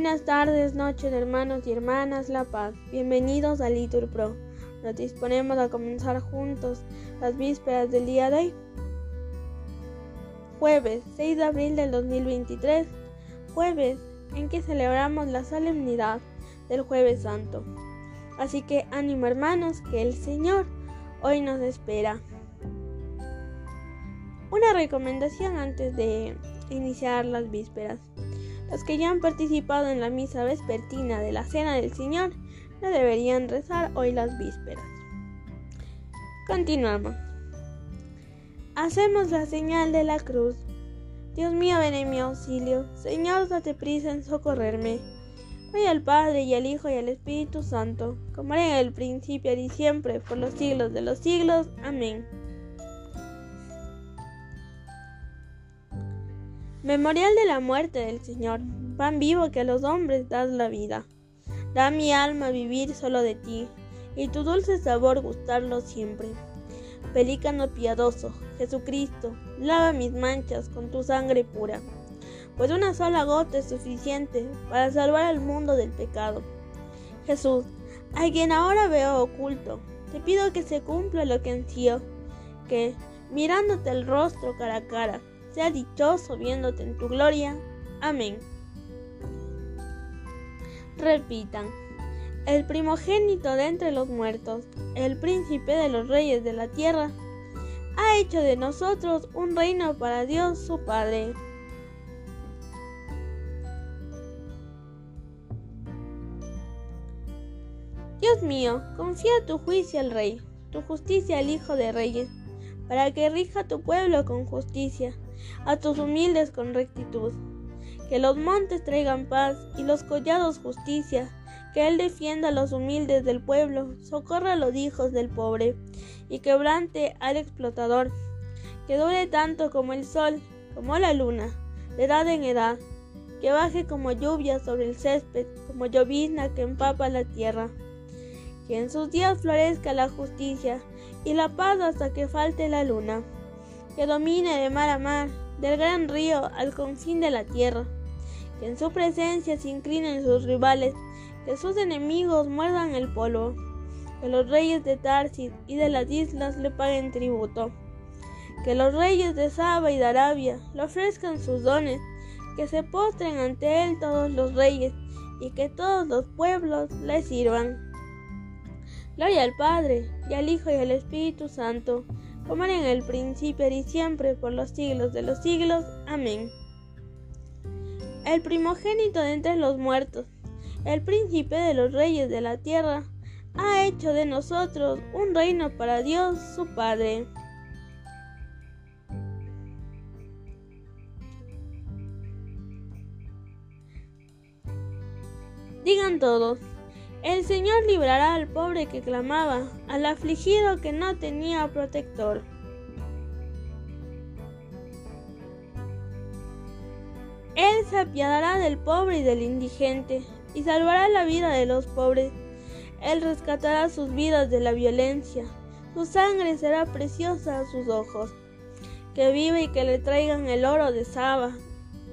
Buenas tardes, noches, hermanos y hermanas La Paz. Bienvenidos a Litur Pro. Nos disponemos a comenzar juntos las vísperas del día de hoy. Jueves 6 de abril del 2023. Jueves en que celebramos la solemnidad del Jueves Santo. Así que ánimo hermanos, que el Señor hoy nos espera. Una recomendación antes de iniciar las vísperas. Los que ya han participado en la misa vespertina de la Cena del Señor no deberían rezar hoy las vísperas. Continuamos. Hacemos la señal de la cruz. Dios mío, ven en mi auxilio. Señor, date prisa en socorrerme. Voy al Padre y al Hijo y al Espíritu Santo, como era en el principio y siempre, por los siglos de los siglos. Amén. Memorial de la muerte del Señor, pan vivo que a los hombres das la vida. Da mi alma vivir solo de ti, y tu dulce sabor gustarlo siempre. Pelícano piadoso, Jesucristo, lava mis manchas con tu sangre pura, pues una sola gota es suficiente para salvar al mundo del pecado. Jesús, a quien ahora veo oculto, te pido que se cumpla lo que ansío, que, mirándote el rostro cara a cara, sea dichoso viéndote en tu gloria. Amén. Repitan. El primogénito de entre los muertos, el príncipe de los reyes de la tierra, ha hecho de nosotros un reino para Dios su Padre. Dios mío, confía tu juicio al Rey, tu justicia al Hijo de Reyes, para que rija tu pueblo con justicia a tus humildes con rectitud. Que los montes traigan paz y los collados justicia, que Él defienda a los humildes del pueblo, socorra a los hijos del pobre, y quebrante al explotador, que dure tanto como el sol, como la luna, de edad en edad, que baje como lluvia sobre el césped, como llovizna que empapa la tierra. Que en sus días florezca la justicia y la paz hasta que falte la luna que domine de mar a mar, del gran río al confín de la tierra, que en su presencia se inclinen sus rivales, que sus enemigos muerdan el polvo, que los reyes de Tarsis y de las islas le paguen tributo, que los reyes de Saba y de Arabia le ofrezcan sus dones, que se postren ante él todos los reyes y que todos los pueblos le sirvan. Gloria al Padre, y al Hijo y al Espíritu Santo, como en el principio y siempre, por los siglos de los siglos. Amén. El primogénito de entre los muertos, el príncipe de los reyes de la tierra, ha hecho de nosotros un reino para Dios su Padre. Digan todos, el Señor librará al pobre que clamaba, al afligido que no tenía protector. Él se apiadará del pobre y del indigente, y salvará la vida de los pobres. Él rescatará sus vidas de la violencia. Su sangre será preciosa a sus ojos. Que vive y que le traigan el oro de Saba,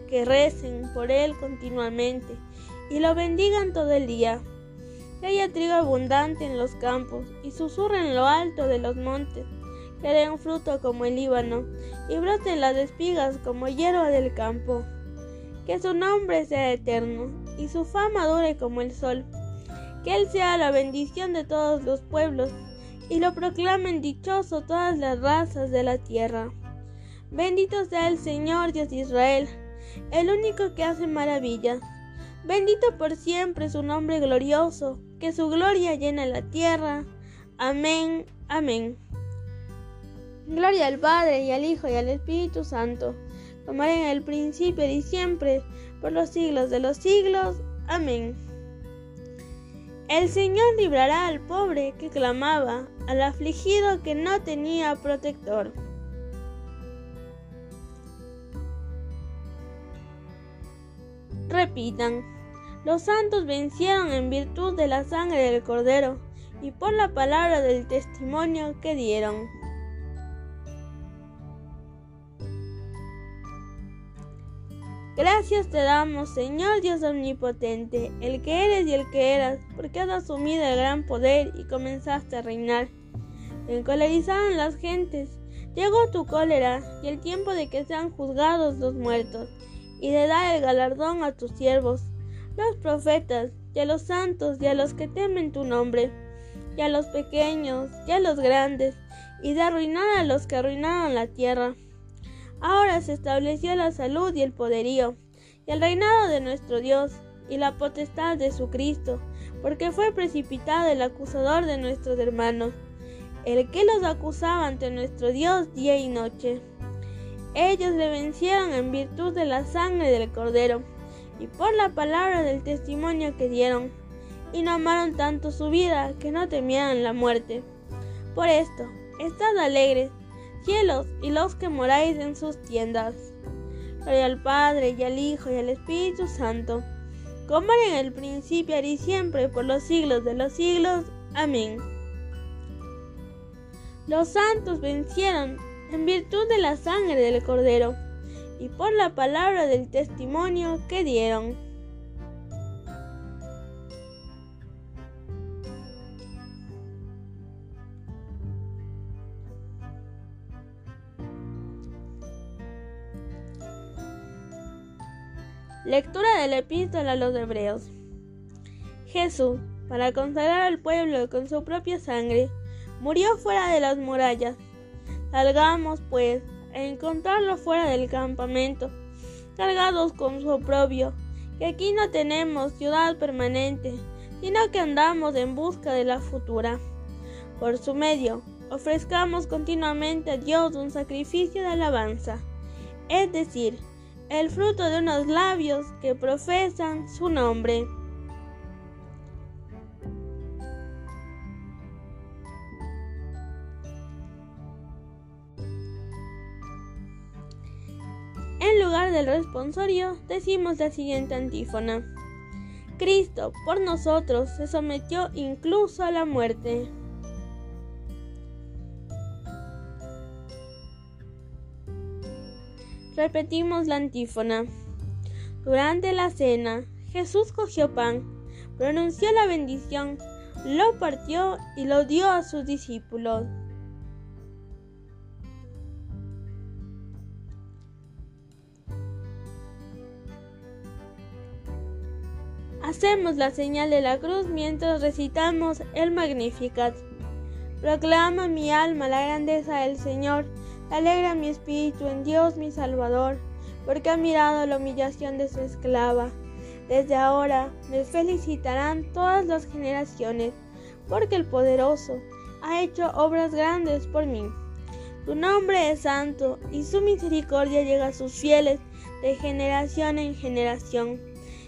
que recen por él continuamente y lo bendigan todo el día que haya trigo abundante en los campos y susurre en lo alto de los montes, que dé un fruto como el Líbano y broten las espigas como hierba del campo. Que su nombre sea eterno y su fama dure como el sol. Que Él sea la bendición de todos los pueblos y lo proclamen dichoso todas las razas de la tierra. Bendito sea el Señor Dios de Israel, el único que hace maravillas. Bendito por siempre su nombre glorioso, que su gloria llena la tierra. Amén, amén. Gloria al Padre y al Hijo y al Espíritu Santo, como era en el principio y siempre, por los siglos de los siglos. Amén. El Señor librará al pobre que clamaba, al afligido que no tenía protector. Repitan. Los santos vencieron en virtud de la sangre del Cordero y por la palabra del testimonio que dieron. Gracias te damos, Señor Dios omnipotente, el que eres y el que eras, porque has asumido el gran poder y comenzaste a reinar. Te encolerizaron las gentes, llegó tu cólera y el tiempo de que sean juzgados los muertos, y de dar el galardón a tus siervos, los profetas, y a los santos, y a los que temen tu nombre, y a los pequeños, y a los grandes, y de arruinar a los que arruinaron la tierra Ahora se estableció la salud y el poderío, y el reinado de nuestro Dios, y la potestad de su Cristo, porque fue precipitado el acusador de nuestros hermanos, el que los acusaba ante nuestro Dios día y noche. Ellos le vencieron en virtud de la sangre del Cordero, y por la palabra del testimonio que dieron, y no amaron tanto su vida que no temieran la muerte. Por esto, estad alegres, cielos y los que moráis en sus tiendas. Gloria al Padre y al Hijo y al Espíritu Santo, como era en el principio y siempre por los siglos de los siglos. Amén. Los santos vencieron en virtud de la sangre del Cordero y por la palabra del testimonio que dieron. Lectura de la epístola a los hebreos. Jesús, para consagrar al pueblo con su propia sangre, murió fuera de las murallas. Salgamos, pues, a encontrarlo fuera del campamento, cargados con su oprobio, que aquí no tenemos ciudad permanente, sino que andamos en busca de la futura. Por su medio, ofrezcamos continuamente a Dios un sacrificio de alabanza, es decir, el fruto de unos labios que profesan su nombre. Del responsorio decimos la siguiente antífona. Cristo por nosotros se sometió incluso a la muerte. Repetimos la antífona. Durante la cena, Jesús cogió pan, pronunció la bendición, lo partió y lo dio a sus discípulos. Hacemos la señal de la cruz mientras recitamos el Magnificat. Proclama mi alma la grandeza del Señor Alegra mi espíritu en Dios mi Salvador, porque ha mirado la humillación de su esclava. Desde ahora me felicitarán todas las generaciones, porque el poderoso ha hecho obras grandes por mí. Tu nombre es santo y su misericordia llega a sus fieles de generación en generación.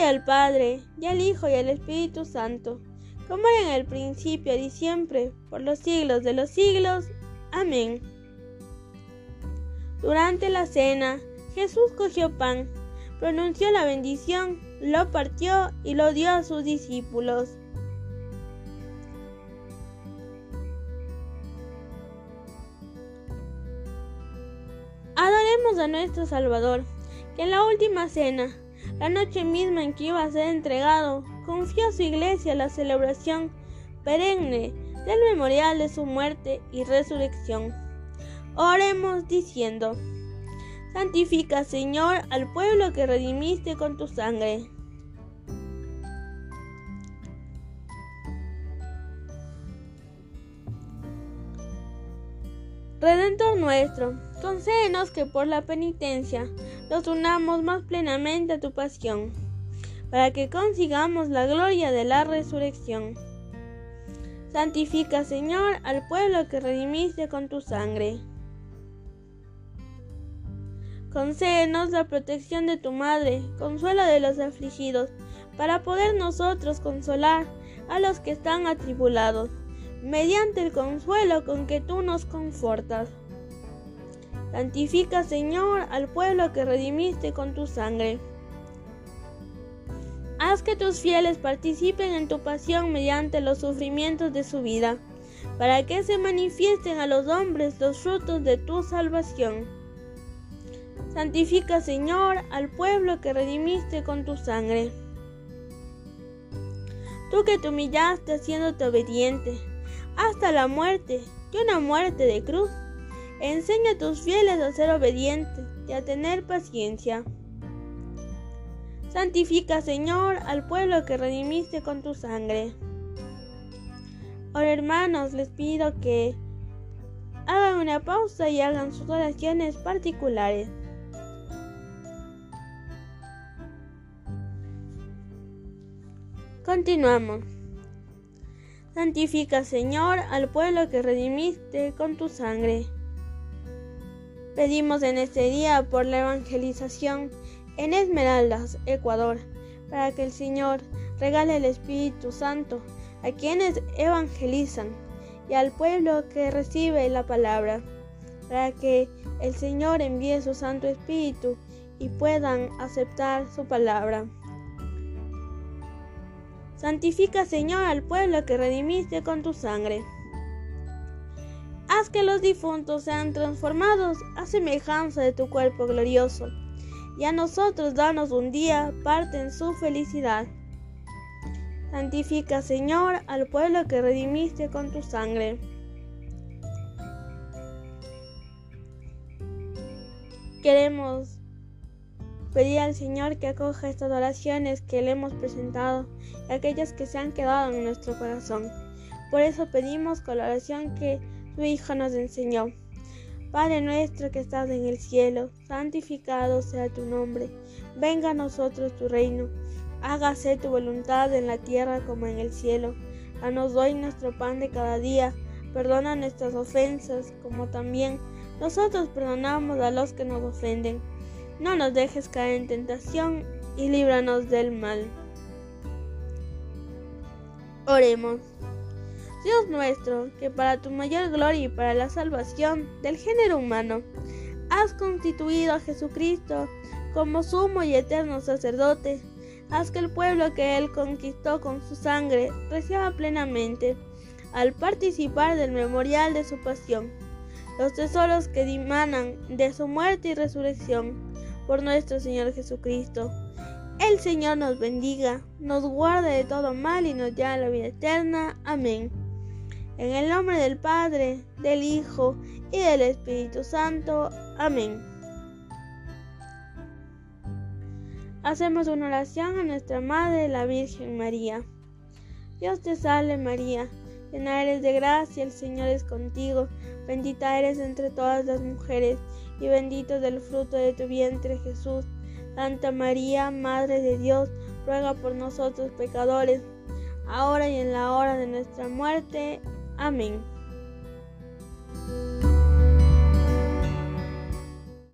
Al Padre, y al Hijo y al Espíritu Santo, como era en el principio y siempre, por los siglos de los siglos. Amén. Durante la cena, Jesús cogió pan, pronunció la bendición, lo partió y lo dio a sus discípulos. Adoremos a nuestro Salvador, que en la última cena, la noche misma en que iba a ser entregado, confió a su iglesia la celebración perenne del memorial de su muerte y resurrección. Oremos diciendo, Santifica, Señor, al pueblo que redimiste con tu sangre. Redentor nuestro, concédenos que por la penitencia nos unamos más plenamente a tu pasión, para que consigamos la gloria de la resurrección. Santifica, Señor, al pueblo que redimiste con tu sangre. Concédenos la protección de tu Madre, consuelo de los afligidos, para poder nosotros consolar a los que están atribulados, mediante el consuelo con que tú nos confortas. Santifica, Señor, al pueblo que redimiste con tu sangre. Haz que tus fieles participen en tu pasión mediante los sufrimientos de su vida, para que se manifiesten a los hombres los frutos de tu salvación. Santifica, Señor, al pueblo que redimiste con tu sangre. Tú que te humillaste haciéndote obediente hasta la muerte y una muerte de cruz, enseña a tus fieles a ser obedientes y a tener paciencia. Santifica, Señor, al pueblo que redimiste con tu sangre. Ahora, hermanos, les pido que hagan una pausa y hagan sus oraciones particulares. Continuamos. Santifica, Señor, al pueblo que redimiste con tu sangre. Pedimos en este día por la evangelización en Esmeraldas, Ecuador, para que el Señor regale el Espíritu Santo a quienes evangelizan y al pueblo que recibe la palabra, para que el Señor envíe su Santo Espíritu y puedan aceptar su palabra. Santifica, Señor, al pueblo que redimiste con tu sangre. Que los difuntos sean transformados a semejanza de tu cuerpo glorioso, y a nosotros danos un día parte en su felicidad. Santifica, Señor, al pueblo que redimiste con tu sangre. Queremos Pedir al Señor que acoja estas oraciones que le hemos presentado y aquellas que se han quedado en nuestro corazón. Por eso pedimos con la oración que tu Hijo nos enseñó. Padre nuestro que estás en el cielo, santificado sea tu nombre. Venga a nosotros tu reino. Hágase tu voluntad en la tierra como en el cielo. Danos hoy nuestro pan de cada día. Perdona nuestras ofensas como también nosotros perdonamos a los que nos ofenden no nos dejes caer en tentación y líbranos del mal. Oremos. Dios nuestro, que para tu mayor gloria y para la salvación del género humano, has constituido a Jesucristo como sumo y eterno sacerdote, haz que el pueblo que Él conquistó con su sangre reciba plenamente, al participar del memorial de su pasión, los tesoros que dimanan de su muerte y resurrección por nuestro Señor Jesucristo. El Señor nos bendiga, nos guarde de todo mal y nos lleve a la vida eterna. Amén. En el nombre del Padre, del Hijo y del Espíritu Santo. Amén. Hacemos una oración a nuestra Madre, la Virgen María. Dios te salve María, llena eres de gracia, el Señor es contigo, bendita eres entre todas las mujeres y bendito es el fruto de tu vientre Jesús. Santa María, Madre de Dios, ruega por nosotros pecadores, ahora y en la hora de nuestra muerte. Amém.